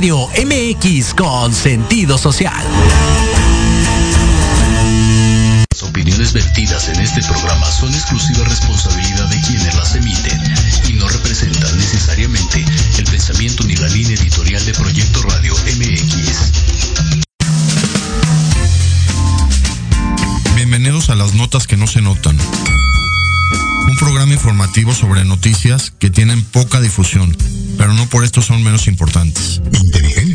MX con sentido social. Las opiniones vertidas en este programa son exclusiva responsabilidad de quienes las emiten y no representan necesariamente el pensamiento ni la línea editorial de Proyecto Radio MX. Bienvenidos a las notas que no se notan. Un programa informativo sobre noticias que tienen poca difusión pero no por esto son menos importantes. Inteligente,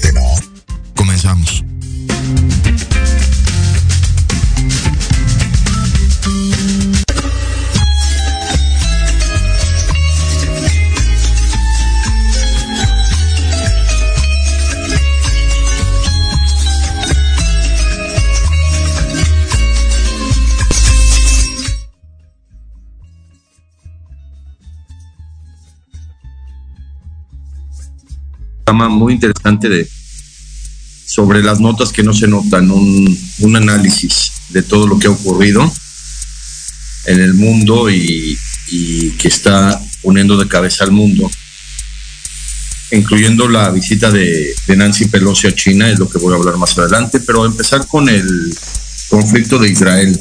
muy interesante de sobre las notas que no se notan, un, un análisis de todo lo que ha ocurrido en el mundo y, que está poniendo de cabeza al mundo, incluyendo la visita de, de, Nancy Pelosi a China, es lo que voy a hablar más adelante, pero empezar con el conflicto de Israel.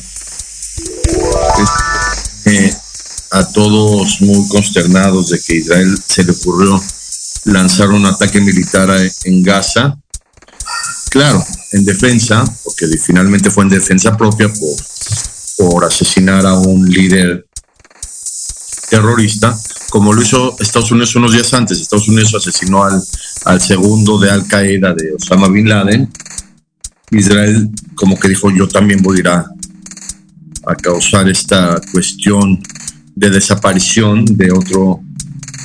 Eh, a todos muy consternados de que Israel se le ocurrió lanzaron un ataque militar en Gaza. Claro, en defensa, porque finalmente fue en defensa propia por, por asesinar a un líder terrorista, como lo hizo Estados Unidos unos días antes. Estados Unidos asesinó al, al segundo de Al Qaeda, de Osama Bin Laden. Israel como que dijo, yo también voy a ir a, a causar esta cuestión de desaparición de otro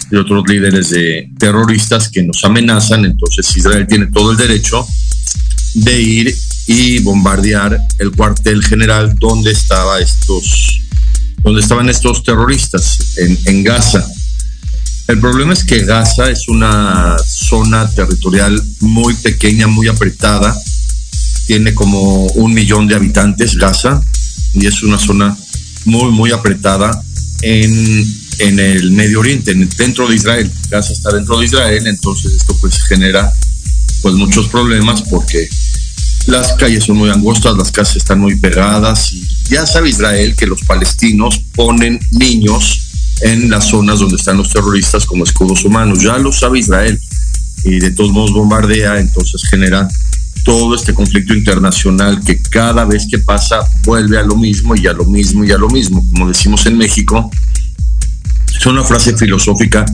de otros líderes de terroristas que nos amenazan, entonces Israel tiene todo el derecho de ir y bombardear el cuartel general donde estaba estos donde estaban estos terroristas en, en Gaza. El problema es que Gaza es una zona territorial muy pequeña, muy apretada. Tiene como un millón de habitantes Gaza y es una zona muy, muy apretada en en el Medio Oriente, dentro de Israel. Gaza está dentro de Israel, entonces esto pues genera pues muchos problemas porque las calles son muy angostas, las casas están muy pegadas y ya sabe Israel que los palestinos ponen niños en las zonas donde están los terroristas como escudos humanos, ya lo sabe Israel y de todos modos bombardea, entonces genera todo este conflicto internacional que cada vez que pasa vuelve a lo mismo y a lo mismo y a lo mismo, como decimos en México, es una frase filosófica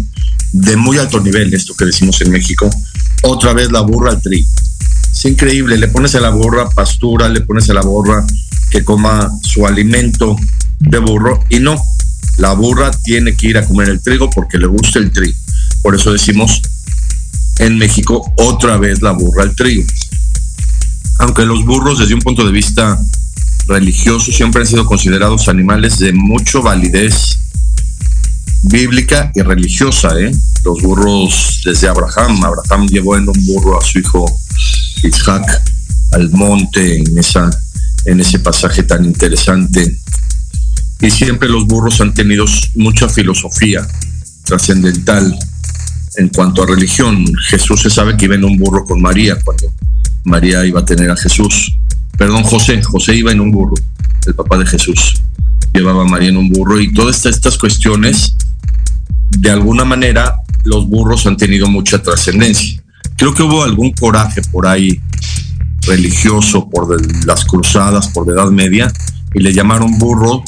de muy alto nivel, esto que decimos en México, otra vez la burra al trigo. Es increíble, le pones a la burra pastura, le pones a la burra que coma su alimento de burro y no, la burra tiene que ir a comer el trigo porque le gusta el trigo. Por eso decimos en México otra vez la burra al trigo. Aunque los burros desde un punto de vista religioso siempre han sido considerados animales de mucha validez bíblica y religiosa. ¿eh? Los burros desde Abraham. Abraham llevó en un burro a su hijo Isaac al monte en, esa, en ese pasaje tan interesante. Y siempre los burros han tenido mucha filosofía trascendental en cuanto a religión. Jesús se sabe que iba en un burro con María cuando María iba a tener a Jesús. Perdón, José. José iba en un burro, el papá de Jesús. Llevaba a María en un burro y todas estas cuestiones de alguna manera los burros han tenido mucha trascendencia. Creo que hubo algún coraje por ahí religioso por las cruzadas, por la Edad Media, y le llamaron burro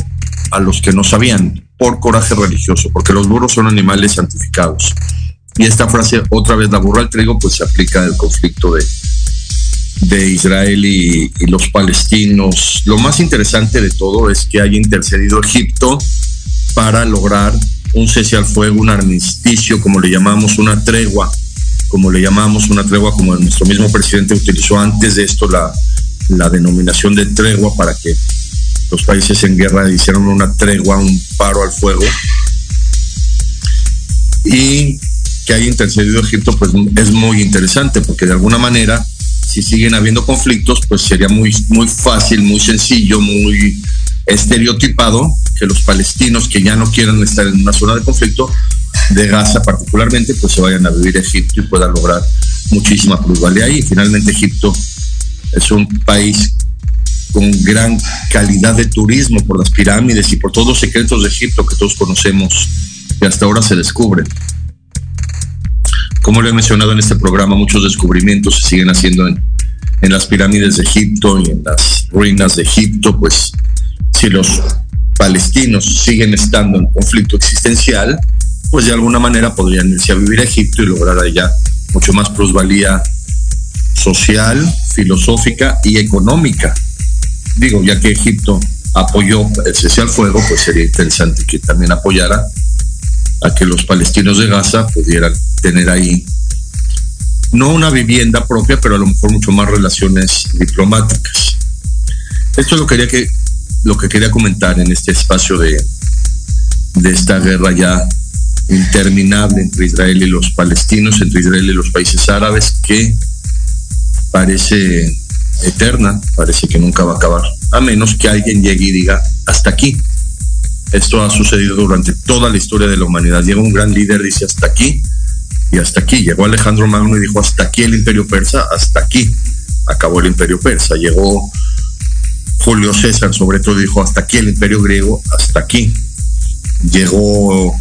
a los que no sabían, por coraje religioso, porque los burros son animales santificados. Y esta frase, otra vez la burra al trigo, pues se aplica al conflicto de, de Israel y, y, los palestinos. Lo más interesante de todo es que haya intercedido Egipto para lograr un cese al fuego, un armisticio, como le llamamos, una tregua, como le llamamos, una tregua como nuestro mismo presidente utilizó antes de esto la, la denominación de tregua para que los países en guerra hicieron una tregua, un paro al fuego. Y que haya intercedido Egipto, pues es muy interesante, porque de alguna manera, si siguen habiendo conflictos, pues sería muy, muy fácil, muy sencillo, muy estereotipado que los palestinos que ya no quieran estar en una zona de conflicto, de Gaza particularmente, pues se vayan a vivir a Egipto y puedan lograr muchísima plusvalía ahí. Finalmente Egipto es un país con gran calidad de turismo por las pirámides y por todos los secretos de Egipto que todos conocemos y hasta ahora se descubren. Como le he mencionado en este programa, muchos descubrimientos se siguen haciendo en, en las pirámides de Egipto y en las ruinas de Egipto, pues si los palestinos siguen estando en conflicto existencial, pues de alguna manera podrían irse a vivir a Egipto y lograr allá mucho más plusvalía social, filosófica y económica. Digo, ya que Egipto apoyó el cese al fuego, pues sería interesante que también apoyara a que los palestinos de Gaza pudieran tener ahí no una vivienda propia, pero a lo mejor mucho más relaciones diplomáticas. Esto lo quería que lo que quería comentar en este espacio de, de esta guerra ya interminable entre Israel y los palestinos, entre Israel y los países árabes, que parece eterna, parece que nunca va a acabar, a menos que alguien llegue y diga, hasta aquí. Esto ha sucedido durante toda la historia de la humanidad. Llega un gran líder, dice, hasta aquí, y hasta aquí. Llegó Alejandro Magno y dijo, hasta aquí el imperio persa, hasta aquí. Acabó el imperio persa. Llegó Julio César sobre todo dijo, hasta aquí el imperio griego, hasta aquí. Llegó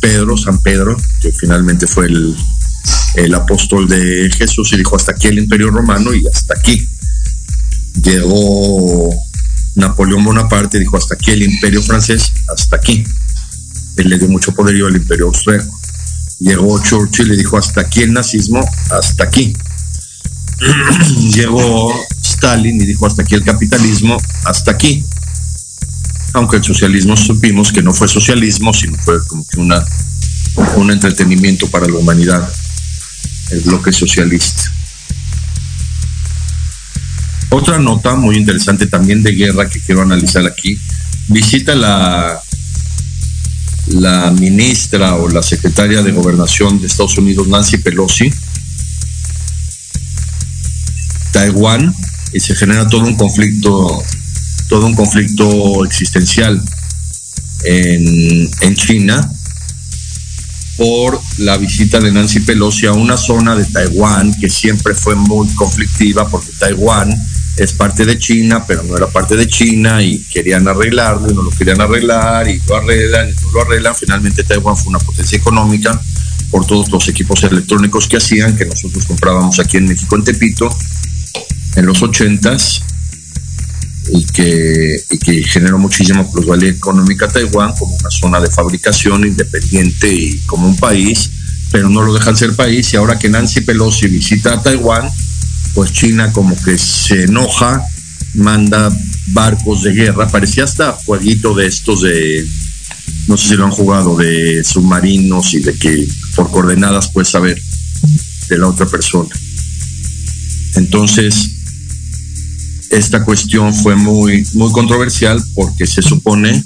Pedro, San Pedro, que finalmente fue el, el apóstol de Jesús y dijo, hasta aquí el imperio romano y hasta aquí. Llegó Napoleón Bonaparte dijo, hasta aquí el imperio francés, hasta aquí. Él le dio mucho poderío al imperio austríaco. Llegó Churchill y dijo, hasta aquí el nazismo, hasta aquí. Llegó Stalin y dijo hasta aquí el capitalismo, hasta aquí. Aunque el socialismo supimos que no fue socialismo, sino fue como que una, un entretenimiento para la humanidad, el bloque socialista. Otra nota muy interesante también de guerra que quiero analizar aquí, visita la, la ministra o la secretaria de gobernación de Estados Unidos, Nancy Pelosi, Taiwán y se genera todo un conflicto, todo un conflicto existencial en, en China por la visita de Nancy Pelosi a una zona de Taiwán que siempre fue muy conflictiva porque Taiwán es parte de China, pero no era parte de China y querían arreglarlo y no lo querían arreglar y lo arreglan y no lo arreglan. Finalmente Taiwán fue una potencia económica por todos los equipos electrónicos que hacían, que nosotros comprábamos aquí en México en Tepito en los ochentas y que, y que generó muchísima plusvalía económica a Taiwán como una zona de fabricación independiente y como un país, pero no lo dejan ser país y ahora que Nancy Pelosi visita a Taiwán, pues China como que se enoja, manda barcos de guerra, parecía hasta jueguito de estos de, no sé si lo han jugado, de submarinos y de que por coordenadas puedes saber de la otra persona. Entonces, esta cuestión fue muy, muy controversial porque se supone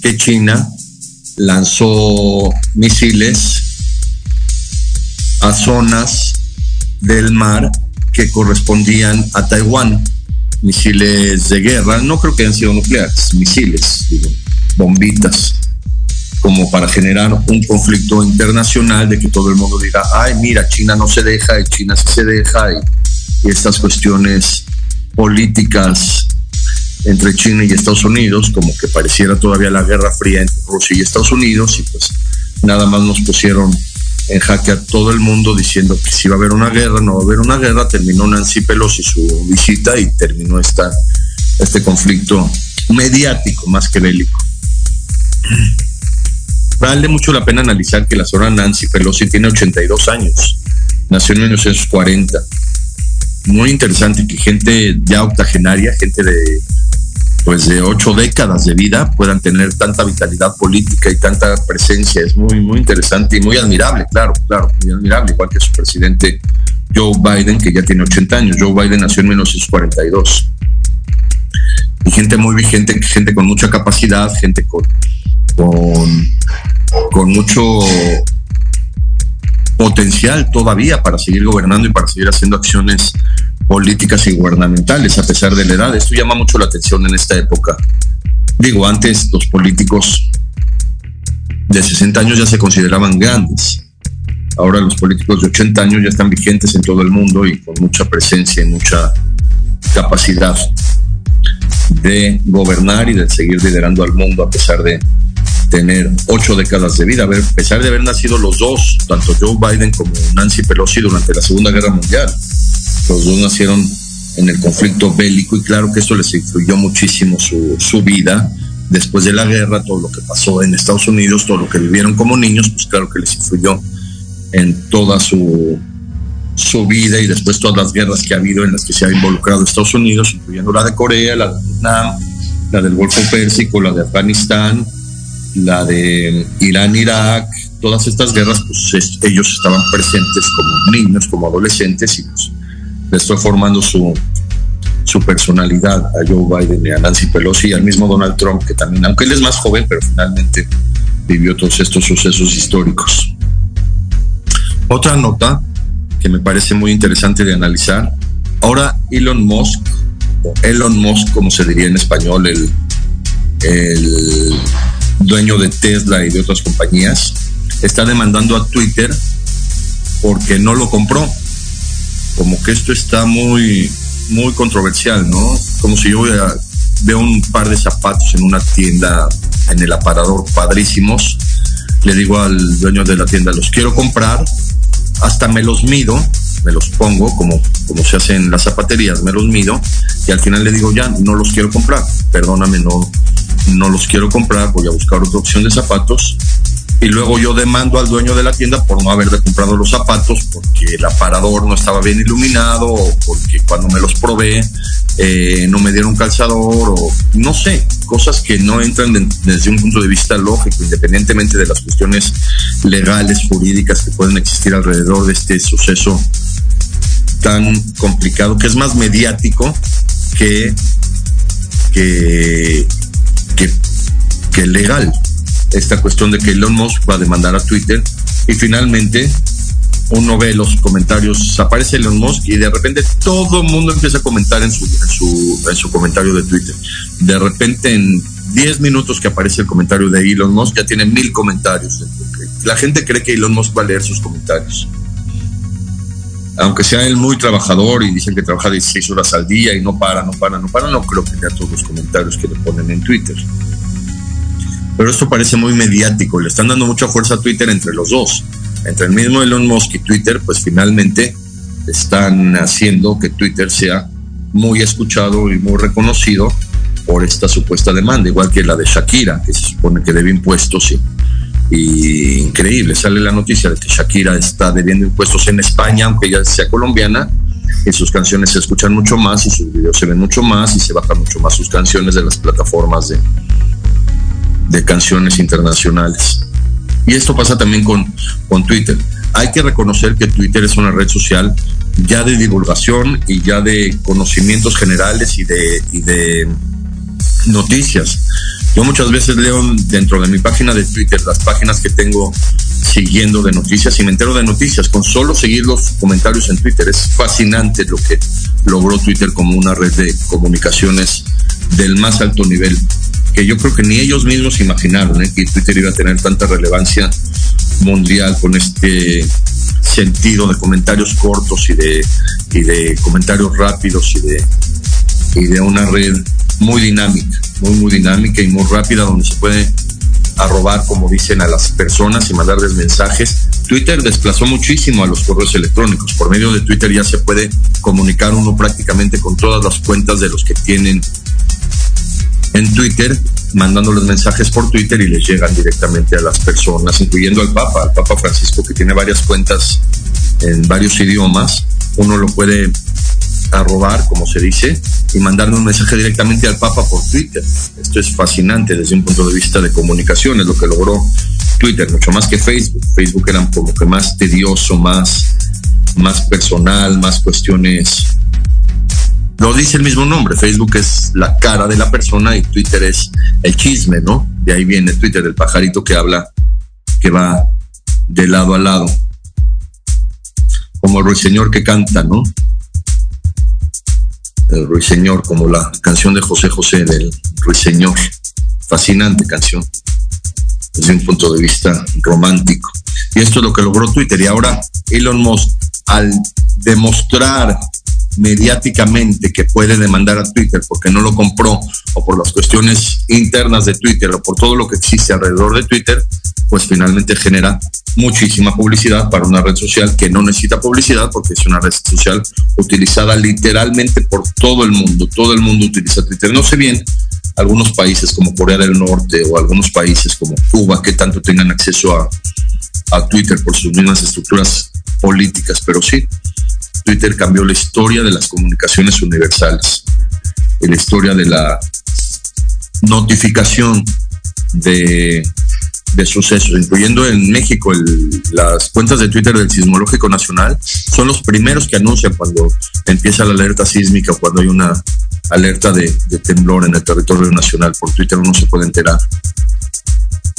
que China lanzó misiles a zonas del mar que correspondían a Taiwán, misiles de guerra, no creo que hayan sido nucleares, misiles, bombitas, como para generar un conflicto internacional de que todo el mundo diga, ay, mira, China no se deja y China sí se deja y estas cuestiones políticas entre China y Estados Unidos, como que pareciera todavía la guerra fría entre Rusia y Estados Unidos, y pues nada más nos pusieron en jaque a todo el mundo diciendo que si va a haber una guerra, no va a haber una guerra, terminó Nancy Pelosi su visita y terminó esta, este conflicto mediático más que bélico. Vale mucho la pena analizar que la señora Nancy Pelosi tiene 82 años, nació en 1940 muy interesante que gente ya octogenaria, gente de pues de ocho décadas de vida puedan tener tanta vitalidad política y tanta presencia. Es muy, muy interesante y muy admirable, claro, claro, muy admirable, igual que su presidente Joe Biden, que ya tiene 80 años. Joe Biden nació en 1942. Y gente muy vigente, gente con mucha capacidad, gente con, con, con mucho potencial todavía para seguir gobernando y para seguir haciendo acciones políticas y gubernamentales a pesar de la edad. Esto llama mucho la atención en esta época. Digo, antes los políticos de 60 años ya se consideraban grandes. Ahora los políticos de 80 años ya están vigentes en todo el mundo y con mucha presencia y mucha capacidad de gobernar y de seguir liderando al mundo a pesar de tener ocho décadas de vida, a pesar de haber nacido los dos, tanto Joe Biden como Nancy Pelosi durante la Segunda Guerra Mundial. Los dos nacieron en el conflicto bélico y claro que esto les influyó muchísimo su, su vida. Después de la guerra, todo lo que pasó en Estados Unidos, todo lo que vivieron como niños, pues claro que les influyó en toda su, su vida y después todas las guerras que ha habido en las que se ha involucrado Estados Unidos, incluyendo la de Corea, la de Vietnam, la del Golfo Pérsico, la de Afganistán, la de Irán, Irak, todas estas guerras, pues ellos estaban presentes como niños, como adolescentes y pues les fue formando su, su personalidad a Joe Biden y a Nancy Pelosi y al mismo Donald Trump, que también, aunque él es más joven, pero finalmente vivió todos estos sucesos históricos. Otra nota que me parece muy interesante de analizar, ahora Elon Musk, o Elon Musk como se diría en español, el, el dueño de Tesla y de otras compañías, está demandando a Twitter porque no lo compró. Como que esto está muy, muy controversial, ¿no? Como si yo veo un par de zapatos en una tienda, en el aparador, padrísimos. Le digo al dueño de la tienda, los quiero comprar, hasta me los mido, me los pongo como, como se hace en las zapaterías, me los mido y al final le digo, ya, no los quiero comprar, perdóname, no, no los quiero comprar, voy a buscar otra opción de zapatos. Y luego yo demando al dueño de la tienda por no haber comprado los zapatos, porque el aparador no estaba bien iluminado, o porque cuando me los probé eh, no me dieron calzador, o no sé, cosas que no entran desde un punto de vista lógico, independientemente de las cuestiones legales, jurídicas que pueden existir alrededor de este suceso tan complicado, que es más mediático que, que, que, legal. Esta cuestión de que Elon Musk va a demandar a Twitter y finalmente uno ve los comentarios, aparece Elon Musk y de repente todo el mundo empieza a comentar en su, en su, en su comentario de Twitter. De repente en 10 minutos que aparece el comentario de Elon Musk ya tiene mil comentarios. La gente cree que Elon Musk va a leer sus comentarios. Aunque sea él muy trabajador y dicen que trabaja 16 horas al día y no para, no para, no para, no creo que lea todos los comentarios que le ponen en Twitter. Pero esto parece muy mediático, le están dando mucha fuerza a Twitter entre los dos, entre el mismo Elon Musk y Twitter, pues finalmente están haciendo que Twitter sea muy escuchado y muy reconocido por esta supuesta demanda, igual que la de Shakira, que se supone que debe impuestos y, y increíble, sale la noticia de que Shakira está debiendo impuestos en España, aunque ella sea colombiana, y sus canciones se escuchan mucho más y sus videos se ven mucho más y se bajan mucho más sus canciones de las plataformas de, de canciones internacionales. Y esto pasa también con, con Twitter. Hay que reconocer que Twitter es una red social ya de divulgación y ya de conocimientos generales y de, y de noticias. Yo muchas veces leo dentro de mi página de Twitter las páginas que tengo siguiendo de noticias y me entero de noticias con solo seguir los comentarios en Twitter. Es fascinante lo que logró Twitter como una red de comunicaciones del más alto nivel, que yo creo que ni ellos mismos imaginaron ¿eh? que Twitter iba a tener tanta relevancia mundial con este sentido de comentarios cortos y de, y de comentarios rápidos y de, y de una red muy dinámica, muy, muy dinámica y muy rápida, donde se puede arrobar, como dicen, a las personas y mandarles mensajes. Twitter desplazó muchísimo a los correos electrónicos. Por medio de Twitter ya se puede comunicar uno prácticamente con todas las cuentas de los que tienen en Twitter, mandándoles mensajes por Twitter y les llegan directamente a las personas, incluyendo al Papa, al Papa Francisco, que tiene varias cuentas en varios idiomas. Uno lo puede arrobar, como se dice, y mandarle un mensaje directamente al Papa por Twitter. Esto es fascinante desde un punto de vista de comunicación, es lo que logró Twitter, mucho más que Facebook. Facebook era como que más tedioso, más, más personal, más cuestiones. Lo dice el mismo nombre, Facebook es la cara de la persona y Twitter es el chisme, ¿no? De ahí viene Twitter, el pajarito que habla, que va de lado a lado. Como el ruiseñor que canta, ¿no? El Ruiseñor, como la canción de José José del Ruiseñor. Fascinante canción, desde un punto de vista romántico. Y esto es lo que logró Twitter. Y ahora Elon Musk, al demostrar mediáticamente que puede demandar a Twitter porque no lo compró o por las cuestiones internas de Twitter o por todo lo que existe alrededor de Twitter, pues finalmente genera muchísima publicidad para una red social que no necesita publicidad porque es una red social utilizada literalmente por todo el mundo. Todo el mundo utiliza Twitter. No sé bien algunos países como Corea del Norte o algunos países como Cuba que tanto tengan acceso a, a Twitter por sus mismas estructuras políticas, pero sí, Twitter cambió la historia de las comunicaciones universales, la historia de la notificación de, de sucesos, incluyendo en México las cuentas de Twitter del Sismológico Nacional, son los primeros que anuncian cuando empieza la alerta sísmica cuando hay una alerta de, de temblor en el territorio nacional. Por Twitter uno se puede enterar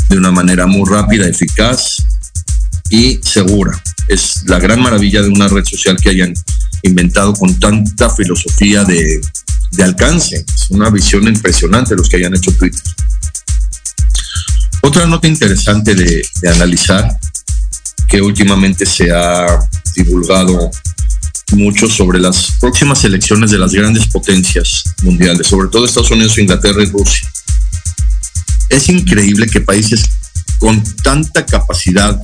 de una manera muy rápida, eficaz y segura. Es la gran maravilla de una red social que hayan inventado con tanta filosofía de, alcance. Es una visión impresionante los que hayan hecho Twitter. Otra nota interesante de analizar que últimamente se ha divulgado mucho sobre las próximas elecciones de las grandes potencias mundiales, sobre todo Estados Unidos, Inglaterra y Rusia. Es increíble que países con tanta capacidad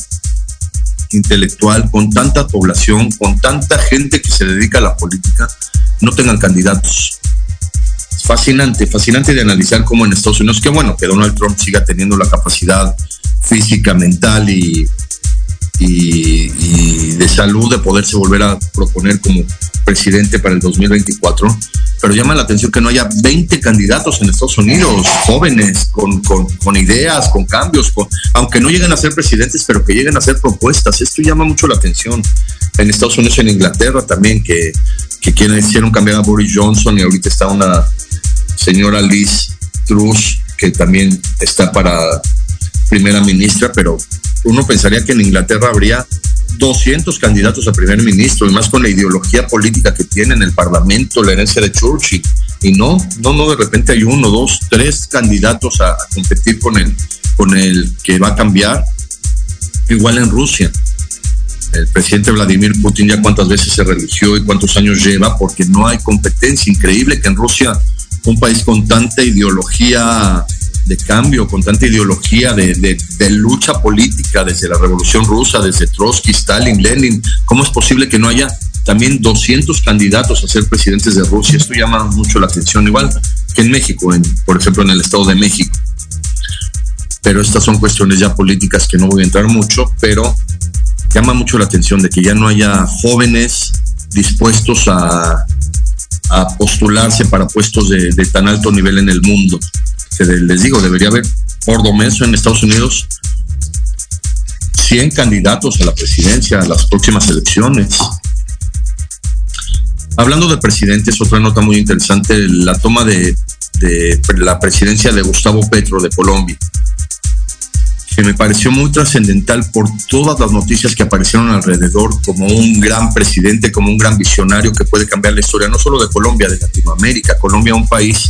intelectual, con tanta población, con tanta gente que se dedica a la política, no tengan candidatos. Es fascinante, fascinante de analizar cómo en Estados Unidos, qué bueno que Donald Trump siga teniendo la capacidad física, mental y, y, de salud de poderse volver a proponer como presidente para el 2024 pero llama la atención que no haya 20 candidatos en Estados Unidos, jóvenes, con, con, con ideas, con cambios, con, aunque no lleguen a ser presidentes, pero que lleguen a hacer propuestas. Esto llama mucho la atención. En Estados Unidos, en Inglaterra también, que, que quieren, hicieron cambiar a Boris Johnson y ahorita está una señora Liz Truss, que también está para primera ministra, pero uno pensaría que en Inglaterra habría 200 candidatos a primer ministro, y más con la ideología política que tiene en el Parlamento, la herencia de Churchill. Y no, no, no, de repente hay uno, dos, tres candidatos a, competir con el, con el que va a cambiar. Igual en Rusia. El presidente Vladimir Putin ya cuántas veces se religió y cuántos años lleva, porque no hay competencia. Increíble que en Rusia, un país con tanta ideología de cambio, con tanta ideología de, de, de, lucha política desde la Revolución Rusa, desde Trotsky, Stalin, Lenin. ¿Cómo es posible que no haya también 200 candidatos a ser presidentes de Rusia. Esto llama mucho la atención, igual que en México, en, por ejemplo en el Estado de México. Pero estas son cuestiones ya políticas que no voy a entrar mucho, pero llama mucho la atención de que ya no haya jóvenes dispuestos a, a postularse para puestos de, tan alto nivel en el mundo. Que les digo, debería haber por lo en Estados Unidos 100 candidatos a la presidencia a las próximas elecciones. Hablando de presidentes, otra nota muy interesante, la toma de la presidencia de Gustavo Petro de Colombia que me pareció muy trascendental por todas las noticias que aparecieron alrededor, como un gran presidente, como un gran visionario que puede cambiar la historia, no solo de Colombia, de Latinoamérica. Colombia, un país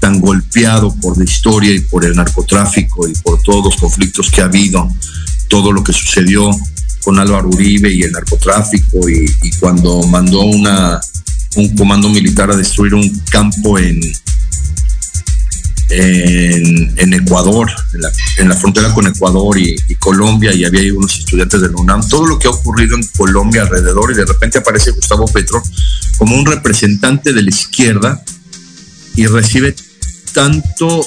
tan golpeado por la historia y por el narcotráfico y por todos los conflictos que ha habido, todo lo que sucedió con Álvaro Uribe y el narcotráfico y, y cuando mandó una, un comando militar a destruir un campo en, en, Ecuador, en la, frontera con Ecuador y, Colombia, y había unos estudiantes de la UNAM, todo lo que ha ocurrido en Colombia alrededor, y de repente aparece Gustavo Petro como un representante de la izquierda y recibe tanto,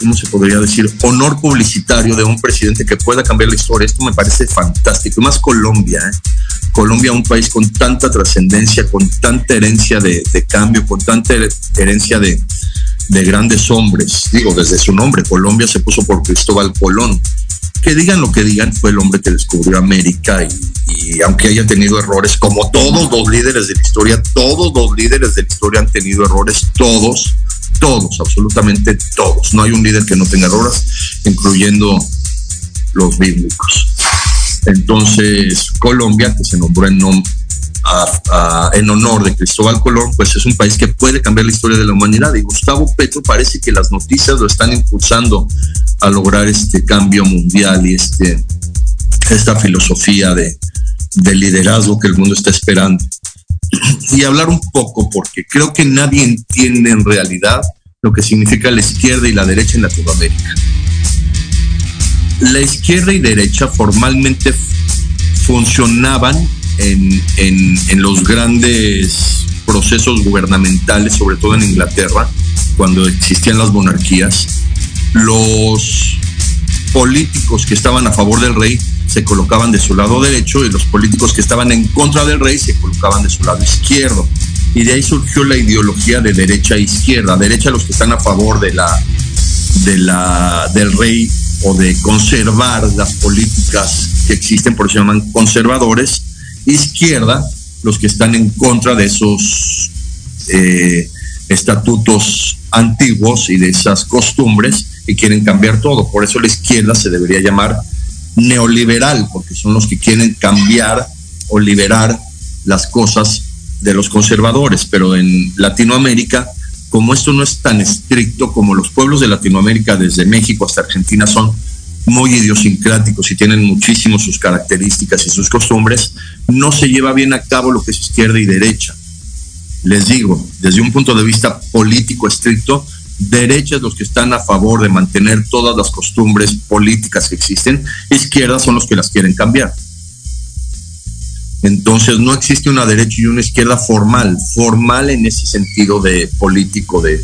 ¿cómo se podría decir?, honor publicitario de un presidente que pueda cambiar la historia. Esto me parece fantástico, y más Colombia, ¿eh? Colombia, un país con tanta trascendencia, con tanta herencia de, cambio, con tanta herencia de, de, grandes hombres. Digo, desde su nombre, Colombia se puso por Cristóbal Colón. Que digan lo que digan, fue el hombre que descubrió América y, aunque haya tenido errores, como todos los líderes de la historia, todos los líderes de la historia han tenido errores, todos, todos, absolutamente todos. No hay un líder que no tenga errores, incluyendo los bíblicos. Entonces, Colombia, que se nombró en, nom a, a, en, honor de Cristóbal Colón, pues es un país que puede cambiar la historia de la humanidad. Y Gustavo Petro parece que las noticias lo están impulsando a lograr este cambio mundial y este, esta filosofía de, de liderazgo que el mundo está esperando. Y hablar un poco, porque creo que nadie entiende en realidad lo que significa la izquierda y la derecha en Latinoamérica la izquierda y derecha formalmente funcionaban en, en, en, los grandes procesos gubernamentales, sobre todo en Inglaterra, cuando existían las monarquías. Los políticos que estaban a favor del rey se colocaban de su lado derecho y los políticos que estaban en contra del rey se colocaban de su lado izquierdo. Y de ahí surgió la ideología de derecha e izquierda. Derecha los que están a favor de la, de la, del rey o de conservar las políticas que existen, por eso se llaman conservadores, izquierda, los que están en contra de esos eh, estatutos antiguos y de esas costumbres y quieren cambiar todo. Por eso la izquierda se debería llamar neoliberal, porque son los que quieren cambiar o liberar las cosas de los conservadores. Pero en Latinoamérica como esto no es tan estricto como los pueblos de Latinoamérica, desde México hasta Argentina, son muy idiosincráticos y tienen muchísimo sus características y sus costumbres, no se lleva bien a cabo lo que es izquierda y derecha. Les digo, desde un punto de vista político estricto, derechas los que están a favor de mantener todas las costumbres políticas que existen, izquierdas son los que las quieren cambiar. Entonces no existe una derecha y una izquierda formal, formal en ese sentido de político, de,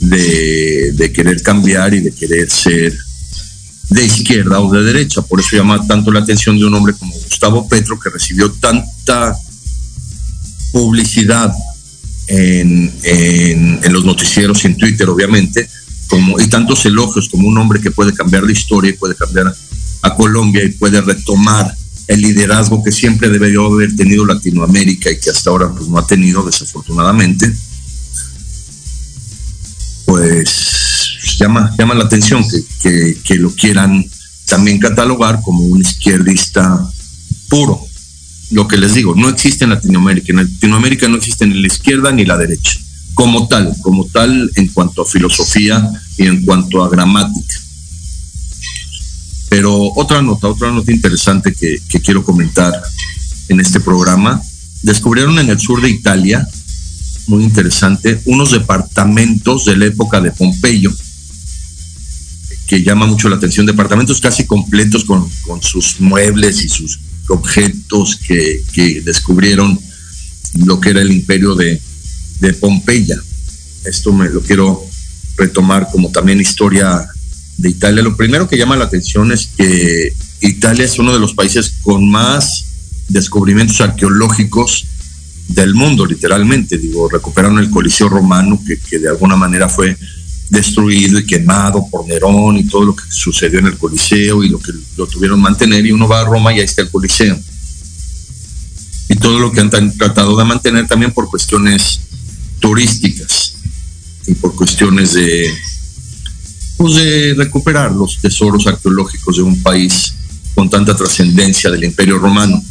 de, de, querer cambiar y de querer ser de izquierda o de derecha. Por eso llama tanto la atención de un hombre como Gustavo Petro, que recibió tanta publicidad en, en, los noticieros y en Twitter, obviamente, como, y tantos elogios como un hombre que puede cambiar la historia puede cambiar a Colombia y puede retomar el liderazgo que siempre debería haber tenido Latinoamérica y que hasta ahora pues, no ha tenido desafortunadamente, pues llama, llama la atención que, que, que lo quieran también catalogar como un izquierdista puro. Lo que les digo, no existe en Latinoamérica. En Latinoamérica no existe ni la izquierda ni la derecha, como tal, como tal en cuanto a filosofía y en cuanto a gramática. Pero otra nota, otra nota interesante que, que, quiero comentar en este programa, descubrieron en el sur de Italia, muy interesante, unos departamentos de la época de Pompeyo, que llama mucho la atención, departamentos casi completos con, con sus muebles y sus objetos que, descubrieron lo que era el imperio de, de Pompeya. Esto me lo quiero retomar como también historia de Italia. Lo primero que llama la atención es que Italia es uno de los países con más descubrimientos arqueológicos del mundo, literalmente. Digo, recuperaron el Coliseo Romano, que, que de alguna manera fue destruido y quemado por Nerón y todo lo que sucedió en el Coliseo y lo que lo tuvieron mantener y uno va a Roma y ahí está el Coliseo. Y todo lo que han tratado de mantener también por cuestiones turísticas y por cuestiones de, pues de recuperar los tesoros arqueológicos de un país con tanta trascendencia del Imperio Romano.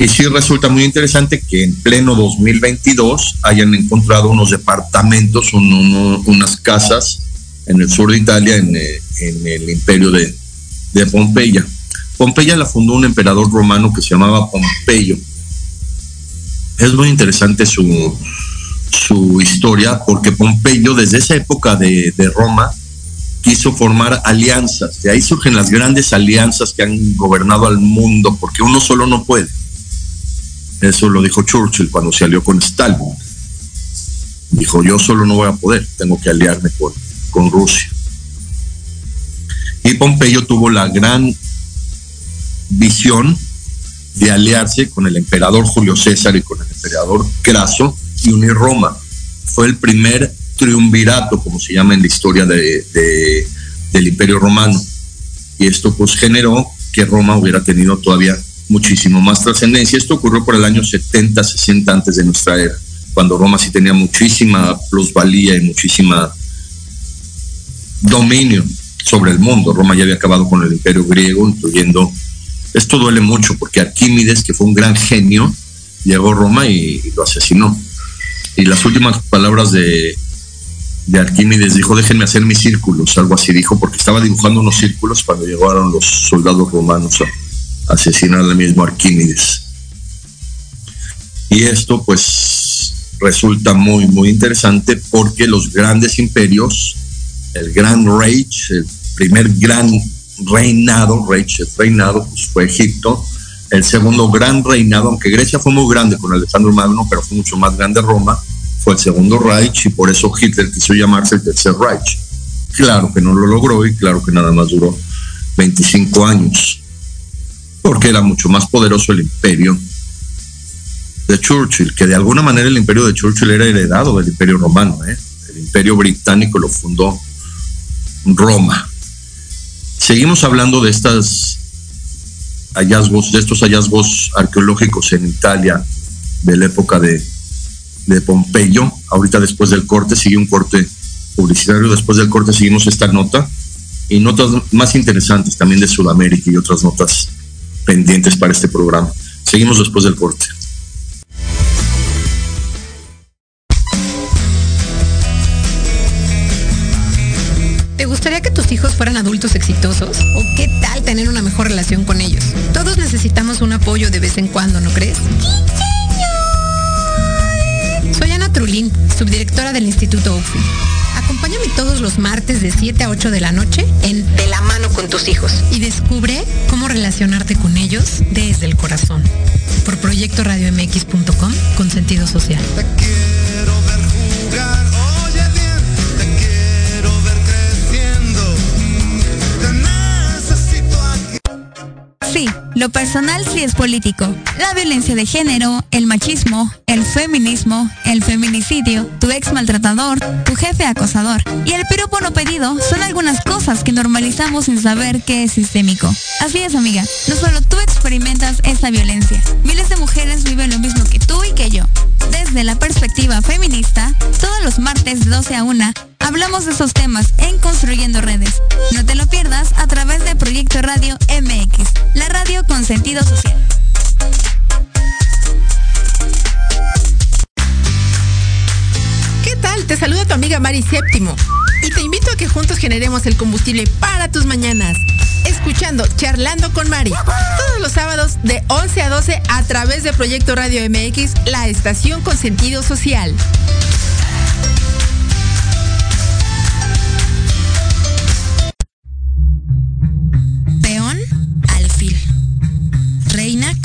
Y sí resulta muy interesante que en pleno 2022 hayan encontrado unos departamentos, unas casas en el sur de Italia, en, eh, el imperio de, Pompeya. Pompeya la fundó un emperador romano que se llamaba Pompeyo. Es muy interesante su, historia porque Pompeyo desde esa época de Roma quiso formar alianzas. De ahí surgen las grandes alianzas que han gobernado al mundo porque uno solo no puede. Eso lo dijo Churchill cuando se alió con Stalin. Dijo, yo solo no voy a poder, tengo que aliarme con, con Rusia. Y Pompeyo tuvo la gran visión de aliarse con el emperador Julio César y con el emperador Craso y unir Roma. Fue el primer triunvirato, como se llama en la historia de, del Imperio Romano. Y esto pues generó que Roma hubiera tenido todavía muchísimo más trascendencia. Esto ocurrió por el año 70, 60 antes de nuestra era, cuando Roma sí tenía muchísima plusvalía y muchísima dominio sobre el mundo. Roma ya había acabado con el imperio griego, incluyendo... Esto duele mucho porque Arquímedes, que fue un gran genio, llegó a Roma y, lo asesinó. Y las últimas palabras de, de Arquímedes dijo, déjenme hacer mis círculos, algo así dijo, porque estaba dibujando unos círculos cuando llegaron los soldados romanos asesinar al mismo Arquímedes. Y esto pues resulta muy, muy interesante porque los grandes imperios, el Gran Reich, el primer gran reinado, Reich, el reinado, pues fue Egipto, el segundo gran reinado, aunque Grecia fue muy grande con Alejandro Magno, pero fue mucho más grande Roma, fue el segundo Reich y por eso Hitler quiso llamarse el tercer Reich. Claro que no lo logró y claro que nada más duró 25 años porque era mucho más poderoso el imperio de Churchill, que de alguna manera el imperio de Churchill era heredado del imperio romano. ¿eh? El imperio británico lo fundó Roma. Seguimos hablando de estas hallazgos, de estos hallazgos arqueológicos en Italia de la época de, de Pompeyo. Ahorita después del corte sigue un corte publicitario, después del corte seguimos esta nota y notas más interesantes también de Sudamérica y otras notas pendientes para este programa. Seguimos después del corte. ¿Te gustaría que tus hijos fueran adultos exitosos? ¿O qué tal tener una mejor relación con ellos? Todos necesitamos un apoyo de vez en cuando, ¿no crees? Subdirectora del Instituto OFI Acompáñame todos los martes de 7 a 8 de la noche en De la mano con tus hijos y descubre cómo relacionarte con ellos desde el corazón. Por proyectoradiomx.com con sentido social. Sí, lo personal sí es político. La violencia de género, el machismo, el feminismo, el feminicidio, tu ex maltratador, tu jefe acosador y el piropo no pedido son algunas cosas que normalizamos sin saber que es sistémico. Así es, amiga. No solo tú experimentas esta violencia. Miles de mujeres viven lo mismo que tú y que yo. Desde la perspectiva feminista, todos los martes de 12 a 1 hablamos de esos temas en Construyendo Redes. No te lo pierdas a través de Proyecto Radio MX, la radio con sentido social. ¿Qué tal? Te saluda tu amiga Mari Séptimo y te invito a que juntos generemos el combustible para tus mañanas. Escuchando Charlando con Mari todos los sábados de 11 a 12 a través de Proyecto Radio MX, la estación con sentido social.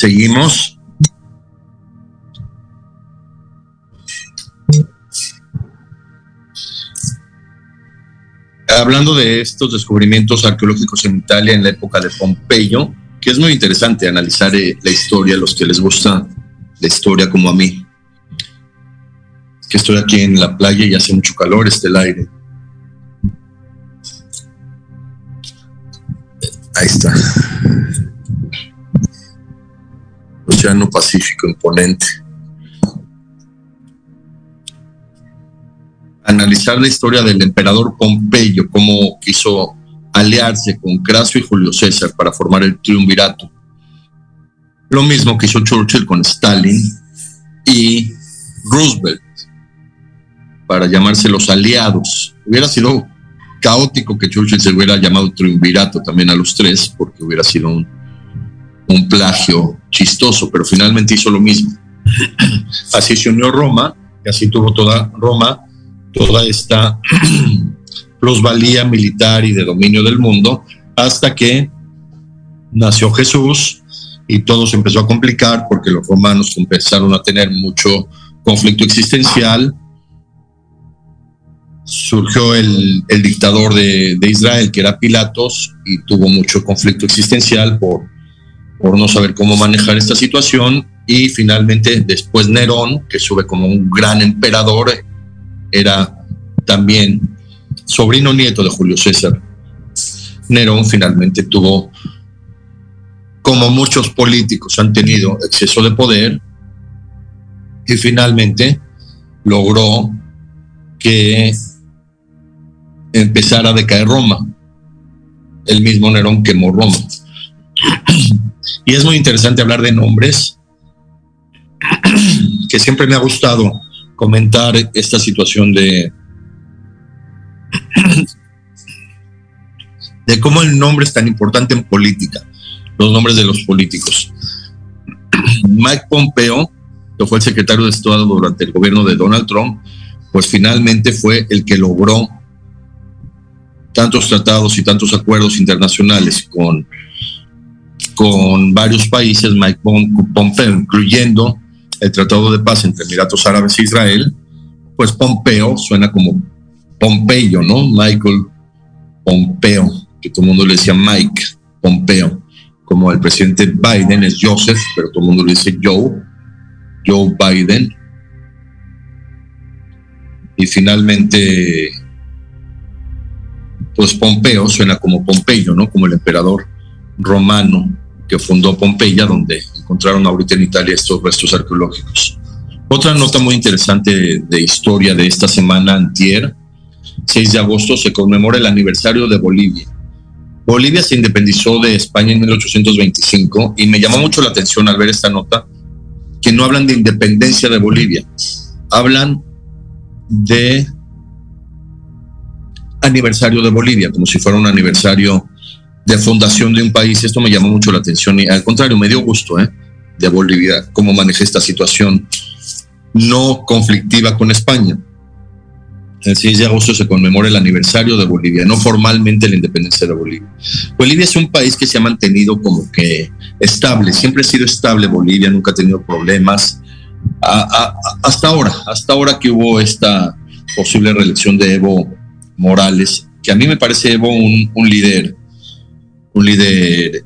Seguimos. Hablando de estos descubrimientos arqueológicos en Italia en la época de Pompeyo, que es muy interesante analizar eh, la historia, los que les gusta la historia como a mí, que estoy aquí en la playa y hace mucho calor, este el aire. Ahí está. Océano Pacífico imponente. Analizar la historia del emperador Pompeyo, cómo quiso aliarse con Craso y Julio César para formar el triunvirato. Lo mismo que hizo Churchill con Stalin y Roosevelt para llamarse los aliados. Hubiera sido caótico que Churchill se hubiera llamado triunvirato también a los tres, porque hubiera sido un un plagio chistoso, pero finalmente hizo lo mismo. así se unió Roma, y así tuvo toda Roma, toda esta plusvalía militar y de dominio del mundo, hasta que nació Jesús y todo se empezó a complicar porque los romanos empezaron a tener mucho conflicto existencial. Surgió el, dictador de, de Israel, que era Pilatos, y tuvo mucho conflicto existencial por por no saber cómo manejar esta situación y finalmente después Nerón, que sube como un gran emperador, era también sobrino nieto de Julio César. Nerón finalmente tuvo, como muchos políticos han tenido, exceso de poder y finalmente logró que empezara a decaer Roma. El mismo Nerón quemó Roma. Y es muy interesante hablar de nombres, que siempre me ha gustado comentar esta situación de, de cómo el nombre es tan importante en política, los nombres de los políticos. Mike Pompeo, que fue el secretario de Estado durante el gobierno de Donald Trump, pues finalmente fue el que logró tantos tratados y tantos acuerdos internacionales con con varios países, Mike Pompeo, incluyendo el Tratado de Paz entre Emiratos Árabes e Israel, pues Pompeo suena como Pompeyo, ¿no? Michael Pompeo, que todo el mundo le decía Mike Pompeo, como el presidente Biden es Joseph, pero todo el mundo le dice Joe, Joe Biden. Y finalmente, pues Pompeo suena como Pompeyo, ¿no? Como el emperador romano que fundó Pompeya, donde encontraron ahorita en Italia estos restos arqueológicos. Otra nota muy interesante de, historia de esta semana, antier, 6 de agosto, se conmemora el aniversario de Bolivia. Bolivia se independizó de España en 1825 y me llamó mucho la atención al ver esta nota que no hablan de independencia de Bolivia, hablan de aniversario de Bolivia, como si fuera un aniversario de fundación de un país. Esto me llamó mucho la atención y al contrario, me dio gusto ¿eh? de Bolivia, cómo maneja esta situación no conflictiva con España. El 6 de agosto se conmemora el aniversario de Bolivia, no formalmente la independencia de Bolivia. Bolivia es un país que se ha mantenido como que estable, siempre ha sido estable Bolivia, nunca ha tenido problemas. hasta ahora, hasta ahora que hubo esta posible reelección de Evo Morales, que a mí me parece Evo un, un líder un líder